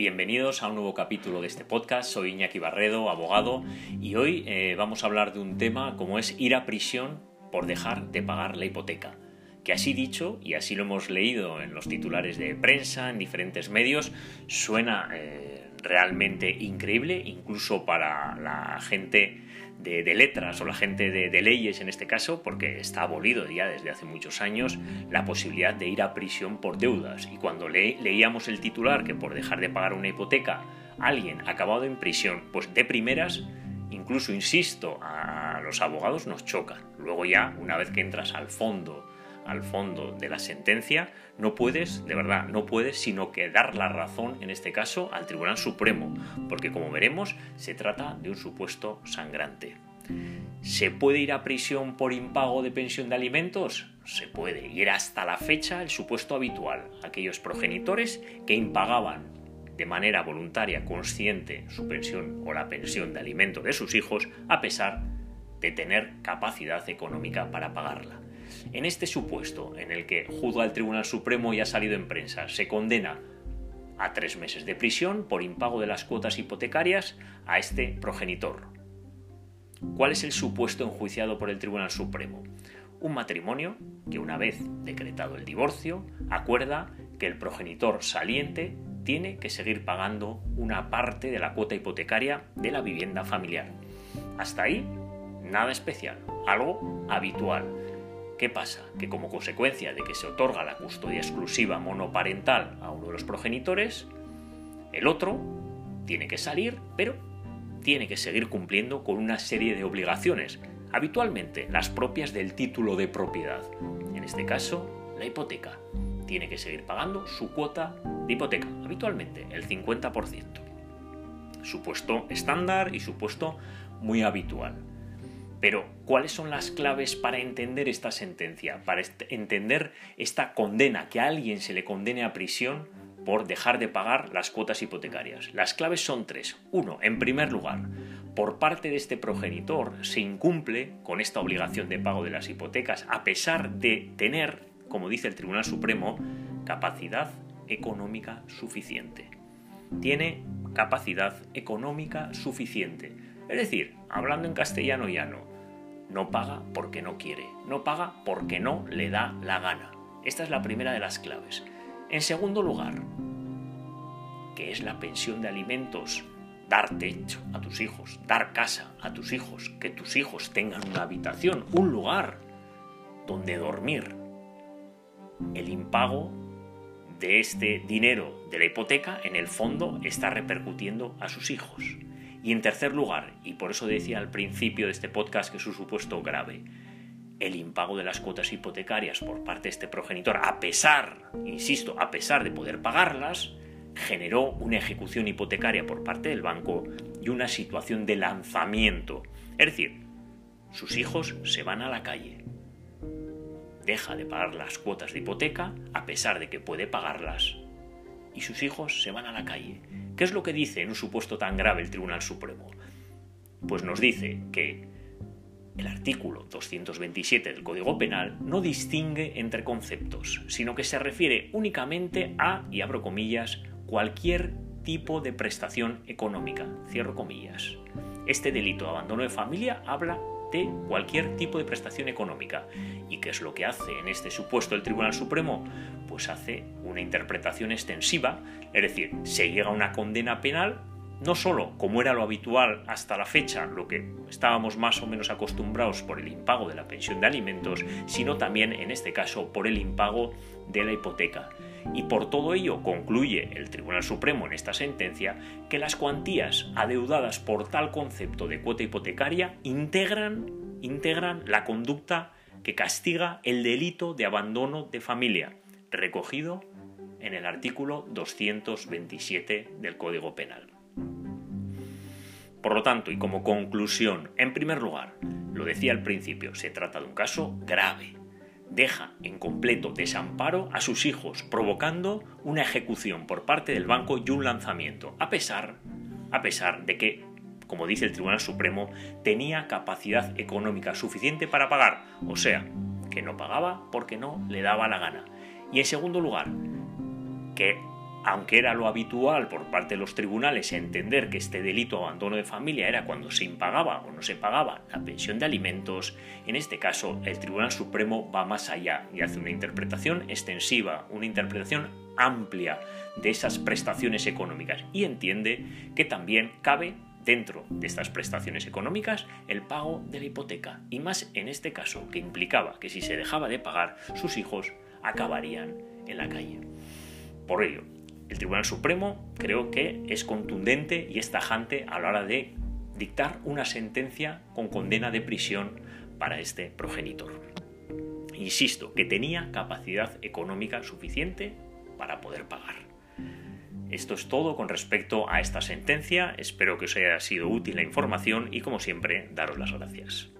Bienvenidos a un nuevo capítulo de este podcast. Soy Iñaki Barredo, abogado, y hoy eh, vamos a hablar de un tema como es ir a prisión por dejar de pagar la hipoteca. Que así dicho, y así lo hemos leído en los titulares de prensa, en diferentes medios, suena eh, realmente increíble, incluso para la gente de, letras o la gente de, leyes en este caso, porque está abolido ya desde hace muchos años la posibilidad de ir a prisión por deudas. Y cuando leíamos el titular que por dejar de pagar una hipoteca alguien acabado en prisión, pues de primeras, incluso insisto, a los abogados nos choca. Luego ya, una vez que entras al fondo al fondo de la sentencia, no puedes, de verdad, no puedes sino que dar la razón, en este caso, al Tribunal Supremo, porque como veremos, se trata de un supuesto sangrante. ¿Se puede ir a prisión por impago de pensión de alimentos? Se puede, y era hasta la fecha el supuesto habitual, aquellos progenitores que impagaban de manera voluntaria, consciente, su pensión o la pensión de alimentos de sus hijos, a pesar de tener capacidad económica para pagarla. En este supuesto, en el que juzga el Tribunal Supremo y ha salido en prensa, se condena a tres meses de prisión por impago de las cuotas hipotecarias a este progenitor. ¿Cuál es el supuesto enjuiciado por el Tribunal Supremo? Un matrimonio que una vez decretado el divorcio acuerda que el progenitor saliente tiene que seguir pagando una parte de la cuota hipotecaria de la vivienda familiar. Hasta ahí, nada especial, algo habitual ¿Qué pasa? Que como consecuencia de que se otorga la custodia exclusiva monoparental a uno de los progenitores, el otro tiene que salir, pero tiene que seguir cumpliendo con una serie de obligaciones, habitualmente las propias del título de propiedad. En este caso, la hipoteca. Tiene que seguir pagando su cuota de hipoteca, habitualmente el 50%. Supuesto estándar y supuesto muy habitual. Pero, ¿cuáles son las claves para entender esta sentencia? Para entender esta condena, que a alguien se le condene a prisión por dejar de pagar las cuotas hipotecarias. Las claves son tres. Uno, en primer lugar, por parte de este progenitor se incumple con esta obligación de pago de las hipotecas, a pesar de tener, como dice el Tribunal Supremo, capacidad económica suficiente. Tiene capacidad económica suficiente. Es decir, hablando en castellano llano, no paga porque no quiere, no paga porque no le da la gana. Esta es la primera de las claves. En segundo lugar, que es la pensión de alimentos, dar techo a tus hijos, dar casa a tus hijos, que tus hijos tengan una habitación, un lugar donde dormir. El impago de este dinero de la hipoteca en el fondo está repercutiendo a sus hijos. Y en tercer lugar, y por eso decía al principio de este podcast que es un supuesto grave, el impago de las cuotas hipotecarias por parte de este progenitor, a pesar, insisto, a pesar de poder pagarlas, generó una ejecución hipotecaria por parte del banco y una situación de lanzamiento. Es decir, sus hijos se van a la calle. Deja de pagar las cuotas de hipoteca a pesar de que puede pagarlas. Y sus hijos se van a la calle. ¿Qué es lo que dice en un supuesto tan grave el Tribunal Supremo? Pues nos dice que el artículo 227 del Código Penal no distingue entre conceptos, sino que se refiere únicamente a, y abro comillas, cualquier tipo de prestación económica, cierro comillas. Este delito de abandono de familia habla cualquier tipo de prestación económica. ¿Y qué es lo que hace en este supuesto el Tribunal Supremo? Pues hace una interpretación extensiva, es decir, se llega a una condena penal no solo como era lo habitual hasta la fecha, lo que estábamos más o menos acostumbrados por el impago de la pensión de alimentos, sino también en este caso por el impago de la hipoteca. Y por todo ello concluye el Tribunal Supremo en esta sentencia que las cuantías adeudadas por tal concepto de cuota hipotecaria integran, la conducta que castiga el delito de abandono de familia, recogido en el artículo 227 del Código Penal. Por lo tanto, y como conclusión, en primer lugar, lo decía al principio, se trata de un caso grave. Deja en completo desamparo a sus hijos, provocando una ejecución por parte del banco y un lanzamiento, a pesar, a pesar de que, como dice el Tribunal Supremo, tenía capacidad económica suficiente para pagar, o sea, que no pagaba porque no le daba la gana. Y en segundo lugar, que aunque era lo habitual por parte de los tribunales entender que este delito de abandono de familia era cuando se impagaba o no se pagaba la pensión de alimentos, en este caso el Tribunal Supremo va más allá y hace una interpretación extensiva, una interpretación amplia de esas prestaciones económicas y entiende que también cabe dentro de estas prestaciones económicas el pago de la hipoteca y más en este caso que implicaba que si se dejaba de pagar sus hijos acabarían en la calle. Por ello, el Tribunal Supremo creo que es contundente y es tajante a la hora de dictar una sentencia con condena de prisión para este progenitor. Insisto, que tenía capacidad económica suficiente para poder pagar. Esto es todo con respecto a esta sentencia, espero que os haya sido útil la información y como siempre, daros las gracias.